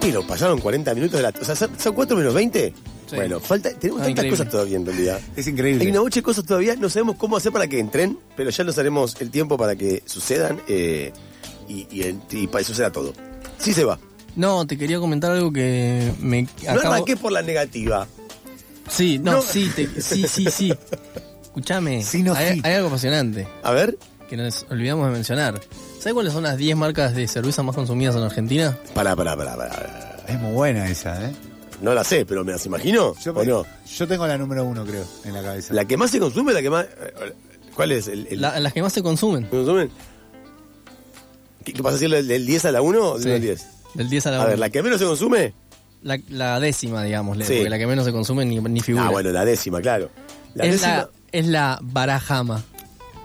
Pero pasaron 40 minutos de la. O sea, ¿son son 4 menos 20? Sí. Bueno, falta, tenemos Ah, tantas increíble. cosas todavía en realidad. Es Hay increíble. una bocha de cosas todavía, no sabemos cómo hacer para que entren, pero ya nos haremos el tiempo para que sucedan eh, y, y, y para que suceda todo. Sí se va. No, te quería comentar algo que me No acabo... arranqué por la negativa. Sí, no, No. sí, te- sí, sí, sí. Escúchame, Sí, no, hay, sí. hay algo apasionante A ver, que nos olvidamos de mencionar. ¿Sabes cuáles son las 10 marcas de cerveza más consumidas en Argentina? pará, pará, pará, pará. Es muy buena esa, ¿eh? No la sé, pero me las imagino. Yo, ¿O me- no? yo tengo la número uno, creo, en la cabeza. La que más se consume, la que más. ¿Cuál es? ¿El, el- La- las que más se consumen. ¿se consumen? ¿Qué, qué pasa a decir del 10 a la 1 o del Sí. 1 al 10? Del 10 a la A ver, 1. la que menos se consume. La, la décima, digámosle, Sí. porque la que menos se consume ni, ni figura. Ah, bueno, la décima, claro. La es, décima. la, es la Barajama.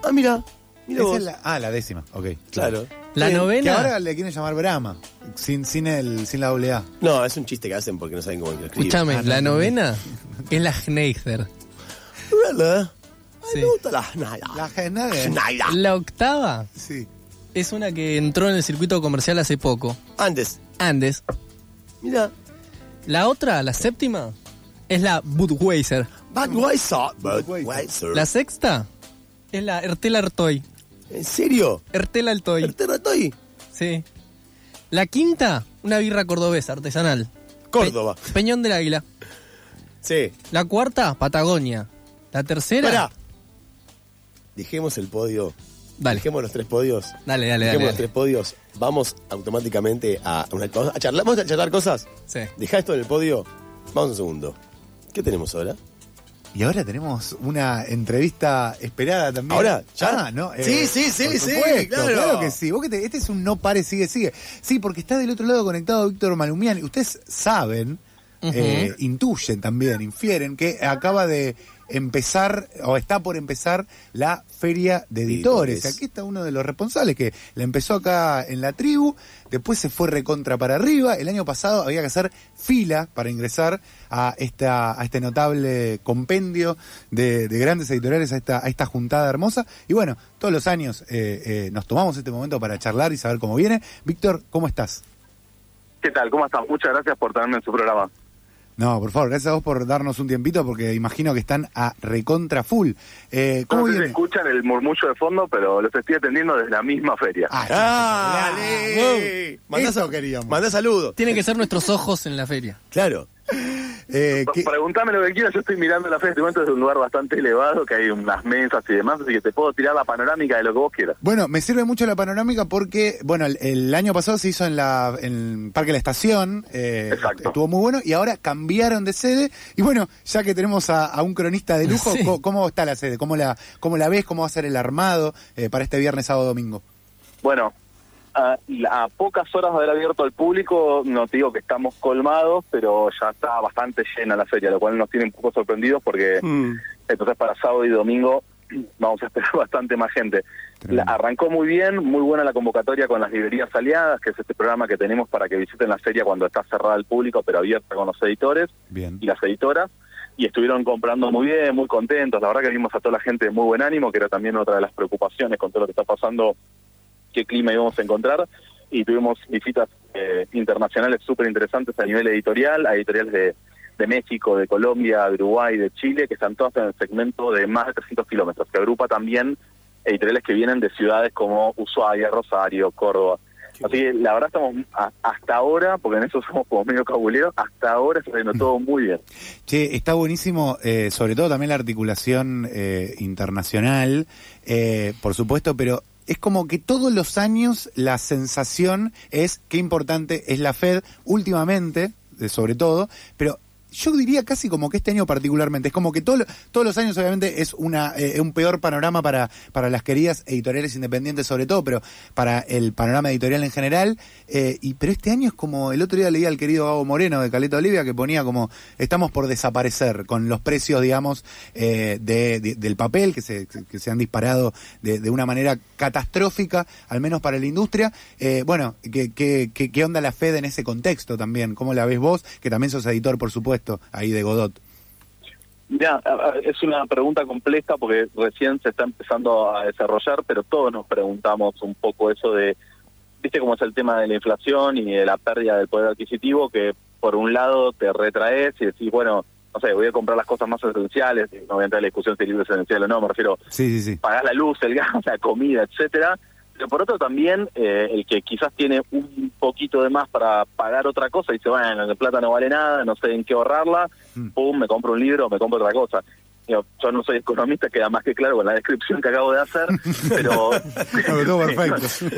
Ah, mira. Mira Esa vos. es la- ah, la décima, ok. Claro. La Sí. Que novena. ahora le quieren llamar Brahma, sin, sin, el, sin la doble A. No, es un chiste que hacen porque no saben cómo escribir. Escúchame, Ah, la no, no. novena es la Schneider. ¿Verdad? Ay, Sí. me gusta la Schneider. La Schneider. La octava Sí. es una que entró en el circuito comercial hace poco. Antes. Andes. Mira. La otra, la séptima, es la Budweiser. Budweiser. Budweiser. La sexta es la Ertela Artoy. ¿En serio? Ertela Altoy. ¿El Terratoy? Sí. La quinta, una birra cordobesa artesanal. Córdoba. Pe- Peñón del Águila. Sí. La cuarta, Patagonia. La tercera. Pará. Dejemos el podio. Dale. Dejemos los tres podios. Dale, dale, dale. Dejemos los tres podios. Vamos automáticamente a una cosa. A charlar. ¿Vamos a charlar cosas? Sí. Deja esto en el podio. Vamos un segundo. ¿Qué tenemos ahora? Y ahora tenemos una entrevista esperada también. ¿Ahora? ¿Ya? Ah, ¿no? Sí, sí, sí, por sí, supuesto, claro. que sí. Vos que te- este es un no pare, sigue, sigue. Sí, porque está del otro lado conectado Víctor Malumian. Ustedes saben, eh, intuyen también, infieren, que acaba de empezar, o está por empezar, la Feria de Editores. Editores. Aquí está uno de los responsables que la empezó acá en la tribu, después se fue recontra para arriba. El año pasado había que hacer fila para ingresar a esta a este notable compendio de, de grandes editoriales, a esta, a esta juntada hermosa. Y bueno, todos los años eh, eh, nos tomamos este momento para charlar y saber cómo viene. Víctor, ¿cómo estás? ¿Qué tal? ¿Cómo están? Muchas gracias por tenerme en su programa. No, por favor, gracias a vos por darnos un tiempito porque imagino que están a recontra full. Eh, ¿Cómo no sé si viene? escuchan el murmullo de fondo, pero los estoy atendiendo desde la misma feria. Ah, ¡Dale! Mandá, Eso queríamos. mandá saludos. Tienen que ser nuestros ojos en la feria. Claro. Eh, ¿qué- Preguntame lo que quieras, yo estoy mirando la feria, este momento desde un lugar bastante elevado, que hay unas mesas y demás, así que te puedo tirar la panorámica de lo que vos quieras. Bueno, me sirve mucho la panorámica porque, bueno, el, el año pasado se hizo en la en Parque La Estación, eh, Exacto. estuvo muy bueno, y ahora cambiaron de sede. Y bueno, ya que tenemos a, a un cronista de lujo, Sí. ¿cómo, cómo está la sede? ¿Cómo la, cómo la ves? ¿Cómo va a ser el armado eh, para este viernes, sábado, domingo? Bueno, a, a pocas horas de haber abierto al público, no te digo que estamos colmados, pero ya está bastante llena la feria, lo cual nos tiene un poco sorprendidos porque Mm. entonces para sábado y domingo vamos a esperar bastante más gente. La- arrancó muy bien, muy buena la convocatoria con las librerías aliadas, que es este programa que tenemos para que visiten la feria cuando está cerrada al público, pero abierta con los editores Bien. y las editoras. Y estuvieron comprando muy bien, muy contentos. La verdad que vimos a toda la gente de muy buen ánimo, que era también otra de las preocupaciones con todo lo que está pasando, qué clima íbamos a encontrar. Y tuvimos visitas eh, internacionales súper interesantes a nivel editorial, a editoriales de, de México, de Colombia, de Uruguay, de Chile, que están todas en el segmento de más de 300 kilómetros, que agrupa también editoriales que vienen de ciudades como Ushuaia, Rosario, Córdoba. Así que la verdad estamos a- hasta ahora, porque en eso somos como medio cabuleros, hasta ahora está yendo todo muy bien. Che, está buenísimo, eh, sobre todo también la articulación eh, internacional, eh, por supuesto, pero es como que todos los años la sensación es qué importante es la Fed últimamente, eh, sobre todo, pero yo diría casi como que este año particularmente, es como que todo, todos los años obviamente es una eh, un peor panorama para, para las queridas editoriales independientes sobre todo, pero para el panorama editorial en general, eh, y pero este año es como, el otro día leía al querido Gabo Moreno de Caleta Olivia que ponía como, estamos por desaparecer con los precios, digamos, eh, de, de- del papel que se, que se han disparado de, de una manera catastrófica, al menos para la industria. Eh, bueno, ¿qué, qué, qué, qué onda la Fed en ese contexto también? ¿Cómo la ves vos? Que también sos editor, por supuesto, ahí de Godot. Ya, es una pregunta compleja porque recién se está empezando a desarrollar, pero todos nos preguntamos un poco eso de, viste cómo es el tema de la inflación y de la pérdida del poder adquisitivo, que por un lado te retraes y decís, bueno, no sé, voy a comprar las cosas más esenciales, no voy a entrar en la discusión si el libro es esencial o no, me refiero, sí, sí, sí. pagar la luz, el gas, la comida, etcétera, pero por otro también, eh, el que quizás tiene un poquito de más para pagar otra cosa, dice, bueno, la plata no vale nada, no sé en qué ahorrarla, mm. pum, me compro un libro, me compro otra cosa. Yo, no soy economista, queda más que claro con la descripción que acabo de hacer, pero...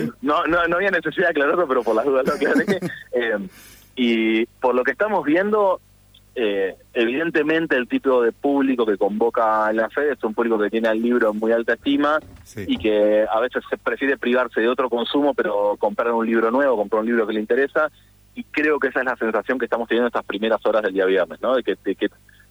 no, no, no había necesidad de aclararlo, pero por las dudas lo aclaré. eh, y por lo que estamos viendo, eh, evidentemente el tipo de público que convoca a la FED es un público que tiene al libro en muy alta estima y que a veces se prefiere privarse de otro consumo, pero comprar un libro nuevo, comprar un libro que le interesa. Y creo que esa es la sensación que estamos teniendo estas primeras horas del día viernes, ¿no? de que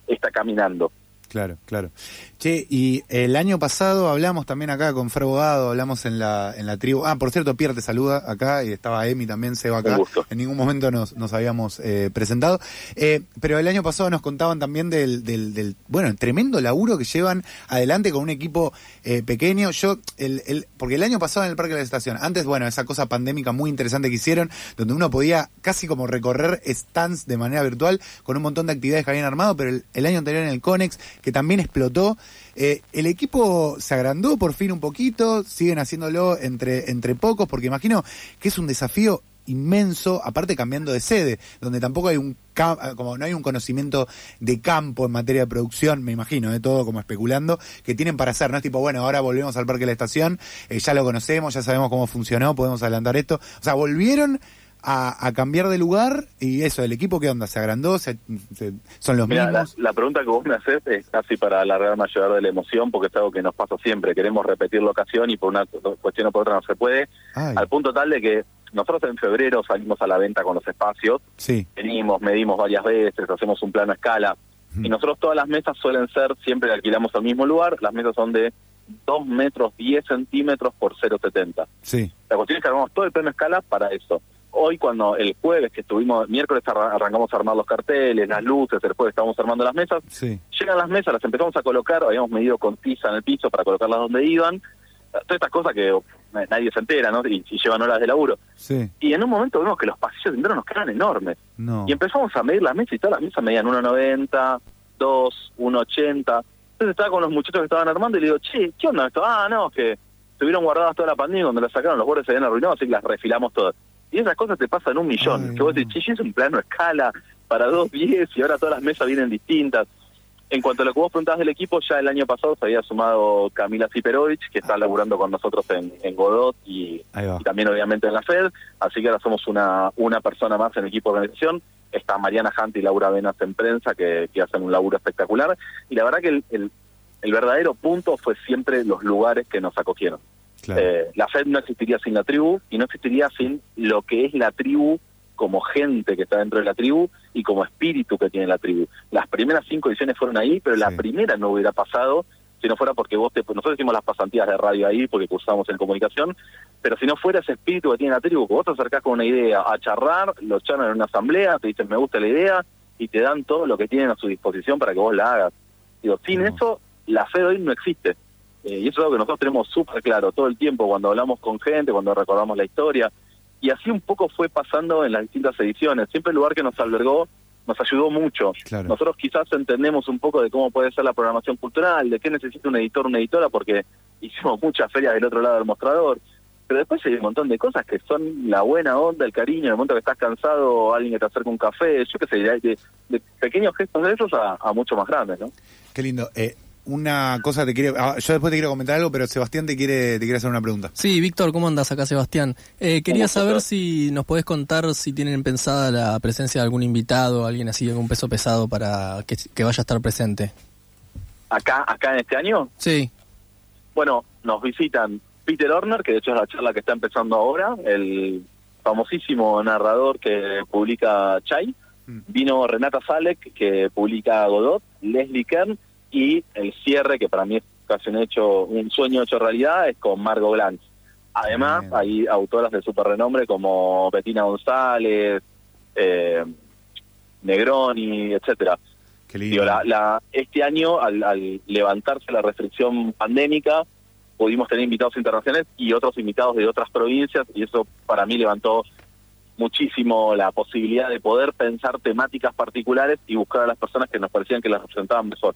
está caminando. Claro, claro. Che, y el año pasado hablamos también acá con Fer Bogado, hablamos en la, en la tribu. Ah, por cierto, Pierre te saluda acá y estaba Emi también, se va acá. En ningún momento nos, nos habíamos eh, presentado. Eh, pero el año pasado nos contaban también del, del, del, bueno, el tremendo laburo que llevan adelante con un equipo eh, pequeño. Yo, el, el, porque el año pasado en el Parque de la Estación, antes, bueno, esa cosa pandémica muy interesante que hicieron, donde uno podía casi como recorrer stands de manera virtual con un montón de actividades que habían armado, pero el, el año anterior en el Conex que también explotó. Eh, el equipo se agrandó por fin un poquito, siguen haciéndolo entre, entre pocos, porque imagino que es un desafío inmenso, aparte cambiando de sede, donde tampoco hay un como no hay un conocimiento de campo en materia de producción, me imagino, de eh, todo como especulando, que tienen para hacer, no es tipo, bueno, ahora volvemos al Parque de la Estación, eh, ya lo conocemos, ya sabemos cómo funcionó, podemos adelantar esto. O sea, volvieron a, cambiar de lugar y eso, el equipo qué onda, se agrandó, se, son los mismos. La, pregunta que vos me haces es casi para alargar mayor de la emoción porque es algo que nos pasa siempre, queremos repetir la ocasión y por una cuestión o por otra no se puede, al punto tal de que nosotros en febrero salimos a la venta con los espacios, sí. venimos, medimos varias veces, hacemos un plano a escala. Y nosotros todas las mesas suelen ser, siempre alquilamos al mismo lugar, las mesas son de 2 metros 10 centímetros por 0,70. Sí. La cuestión es que armamos todo el plano a escala para eso hoy cuando el jueves que estuvimos, miércoles arrancamos a armar los carteles, las luces, el jueves estábamos armando las mesas, llegan las mesas, las empezamos a colocar, habíamos medido con tiza en el piso para colocarlas donde iban, todas estas cosas que eh, nadie se entera, ¿no? Y, llevan horas de laburo. Y en un momento vemos que los pasillos enteros nos quedan enormes. Y empezamos a medir las mesas y todas las mesas medían 1,90, 2, 1,80. Entonces estaba con los muchachos que estaban armando y le digo, che, ¿qué onda esto? Ah, no, que estuvieron guardadas toda la pandemia cuando las sacaron los bordes se habían arruinado, así que las refilamos todas. Y esas cosas te pasan un millón. que vos decís, es un plano a escala para dos diez y ahora todas las mesas vienen distintas. En cuanto a lo que vos preguntabas del equipo, ya el año pasado se había sumado Camila Siperovich, que está laburando con nosotros en, Godot y, también obviamente en la FED, así que ahora somos una, una persona más en el equipo de organización. Está Mariana Hunt y Laura Venas en prensa, que, hacen un laburo espectacular. Y la verdad que el, el, el verdadero punto fue siempre los lugares que nos acogieron. Eh, la FED no existiría sin la tribu y no existiría sin lo que es la tribu como gente que está dentro de la tribu y como espíritu que tiene la tribu. Las primeras cinco ediciones fueron ahí, pero la primera no hubiera pasado si no fuera porque vos te... Nosotros hicimos las pasantías de radio ahí porque cursamos en comunicación, pero si no fuera ese espíritu que tiene la tribu, vos te acercás con una idea a charlar, lo charlan en una asamblea, te dicen me gusta la idea y te dan todo lo que tienen a su disposición para que vos la hagas. Digo, sin eso, la FED hoy no existe. Eh, y eso es algo que nosotros tenemos súper claro todo el tiempo cuando hablamos con gente, cuando recordamos la historia. Y así un poco fue pasando en las distintas ediciones. Siempre el lugar que nos albergó nos ayudó mucho. Nosotros quizás entendemos un poco de cómo puede ser la programación cultural, de qué necesita un editor, una editora, porque hicimos muchas ferias del otro lado del mostrador. Pero después hay un montón de cosas que son la buena onda, el cariño, el momento que estás cansado, alguien que te acerca un café, yo qué sé, de, de, pequeños gestos de esos a, a mucho más grandes, ¿no? Qué lindo. Eh, una cosa te quiero, ah, yo después te quiero comentar algo, pero Sebastián te quiere, te quiere hacer una pregunta. Sí, Víctor, ¿cómo andas acá, Sebastián? Eh, quería saber si nos podés contar si tienen pensada la presencia de algún invitado, alguien así, algún peso pesado para que, vaya a estar presente. ¿Acá, acá en este año? Sí. Bueno, nos visitan Peter Horner, que de hecho es la charla que está empezando ahora, el famosísimo narrador que publica Chai. Mm. Vino Renata Salek, que publica Godot, Leslie Kern, y el cierre, que para mí es casi un hecho, un sueño hecho realidad, es con Margot Glantz. Además, hay autoras de super renombre como Bettina González, eh, Negroni, etcétera. Qué lindo. Digo, la- la- este año, al, al levantarse la restricción pandémica, pudimos tener invitados internacionales y otros invitados de otras provincias, y eso para mí levantó muchísimo la posibilidad de poder pensar temáticas particulares y buscar a las personas que nos parecían que las representaban mejor.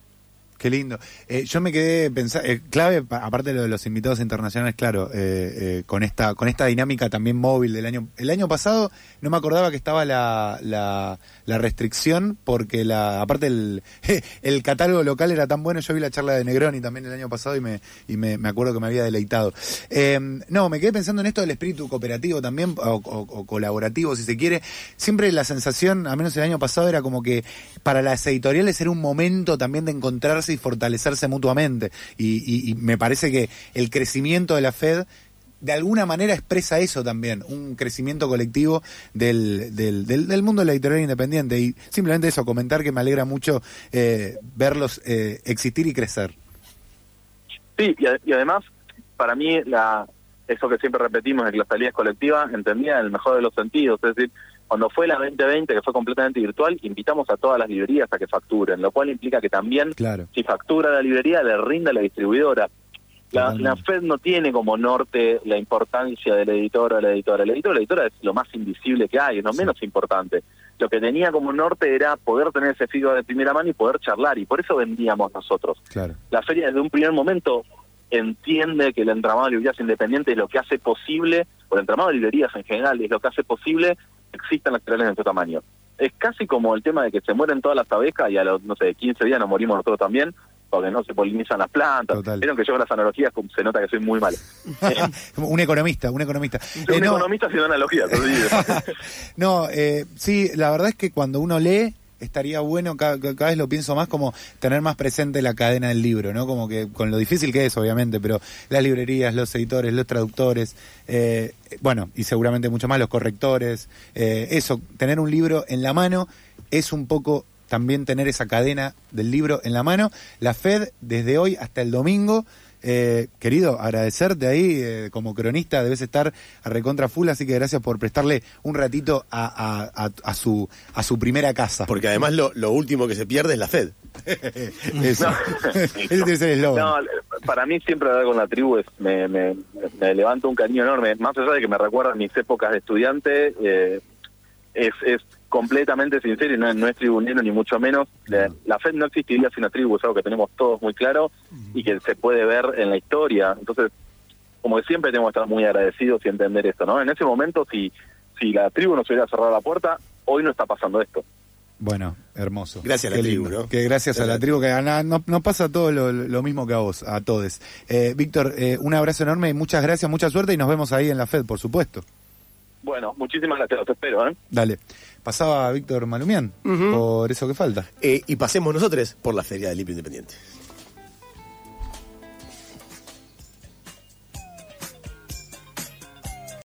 Qué lindo. Eh, yo me quedé pensando, clave, pa- aparte de lo de los invitados internacionales, claro, eh, eh, con esta con esta dinámica también móvil del año. El año pasado no me acordaba que estaba la, la, restricción, porque la aparte el, el catálogo local era tan bueno. Yo vi la charla de Negroni también el año pasado y me, y me, me acuerdo que me había deleitado. Eh, no, me quedé pensando en esto del espíritu cooperativo también, o, o- o colaborativo, si se quiere. Siempre la sensación, al menos el año pasado, era como que para las editoriales era un momento también de encontrarse y fortalecerse mutuamente. Y, me parece que el crecimiento de la Fed de alguna manera expresa eso también, un crecimiento colectivo del, del, del, mundo de la editorial independiente. Y simplemente eso, comentar que me alegra mucho eh, verlos eh, existir y crecer. Sí, y, y además, para mí, la eso que siempre repetimos de que la salida es colectiva, entendía en el mejor de los sentidos. Es decir, cuando fue la 2020, que fue completamente virtual, invitamos a todas las librerías a que facturen, lo cual implica que también, Claro. si factura la librería, le rinda a la distribuidora. La, la FED no tiene como norte la importancia del editor o la editora. El editor o la editora es lo más invisible que hay, es lo Sí. menos importante. Lo que tenía como norte era poder tener ese feedback de primera mano y poder charlar, y por eso vendíamos nosotros Claro. la feria desde un primer momento entiende que el entramado de librerías independientes es lo que hace posible, o el entramado de librerías en general es lo que hace posible existan las editoriales de este tamaño. Es casi como el tema de que se mueren todas las abejas y a los, no sé, 15 días nos morimos nosotros también, porque no se polinizan las plantas. Total. Vieron que yo con las analogías se nota que soy muy malo. Un economista, un economista. Eh, un no, economista haciendo analogías. no, eh, sí, la verdad es que cuando uno lee estaría bueno, cada, vez lo pienso más, como tener más presente la cadena del libro, ¿no? Como que con lo difícil que es, obviamente, pero las librerías, los editores, los traductores, eh, bueno, y seguramente mucho más los correctores, eh, eso, tener un libro en la mano es un poco también tener esa cadena del libro en la mano. La Fed, desde hoy hasta el domingo, eh, querido, agradecerte ahí eh, como cronista, debes estar a recontra full, así que gracias por prestarle un ratito a, a- a- a su, a su primera casa. Porque además lo, lo último que se pierde es la Fed. Eso. Ese debe ser el eslogan. No, para mí siempre hablar con la tribu es, me, me, me levanta un cariño enorme. Más allá de que me recuerda mis épocas de estudiante, eh, es, es completamente sincero y no, no es tribunero ni mucho menos. La, la FED no existiría sin la tribu, es algo que tenemos todos muy claro y que se puede ver en la historia. Entonces, como que siempre tenemos que estar muy agradecidos y entender esto, ¿no? En ese momento, si, si la tribu nos hubiera cerrado la puerta, hoy no está pasando esto. Bueno, hermoso. Gracias a la Qué tribu. ¿no? Que gracias a la tribu, que la- no, nos pasa todo lo, lo mismo que a vos, a todos. Eh, Víctor, eh, un abrazo enorme y muchas gracias, mucha suerte y nos vemos ahí en la FED, por supuesto. Bueno, muchísimas gracias, los espero, ¿eh? Dale. Pasaba Víctor Malumián, por eso que falta. Eh, y pasemos nosotros por la Feria del Libro Independiente.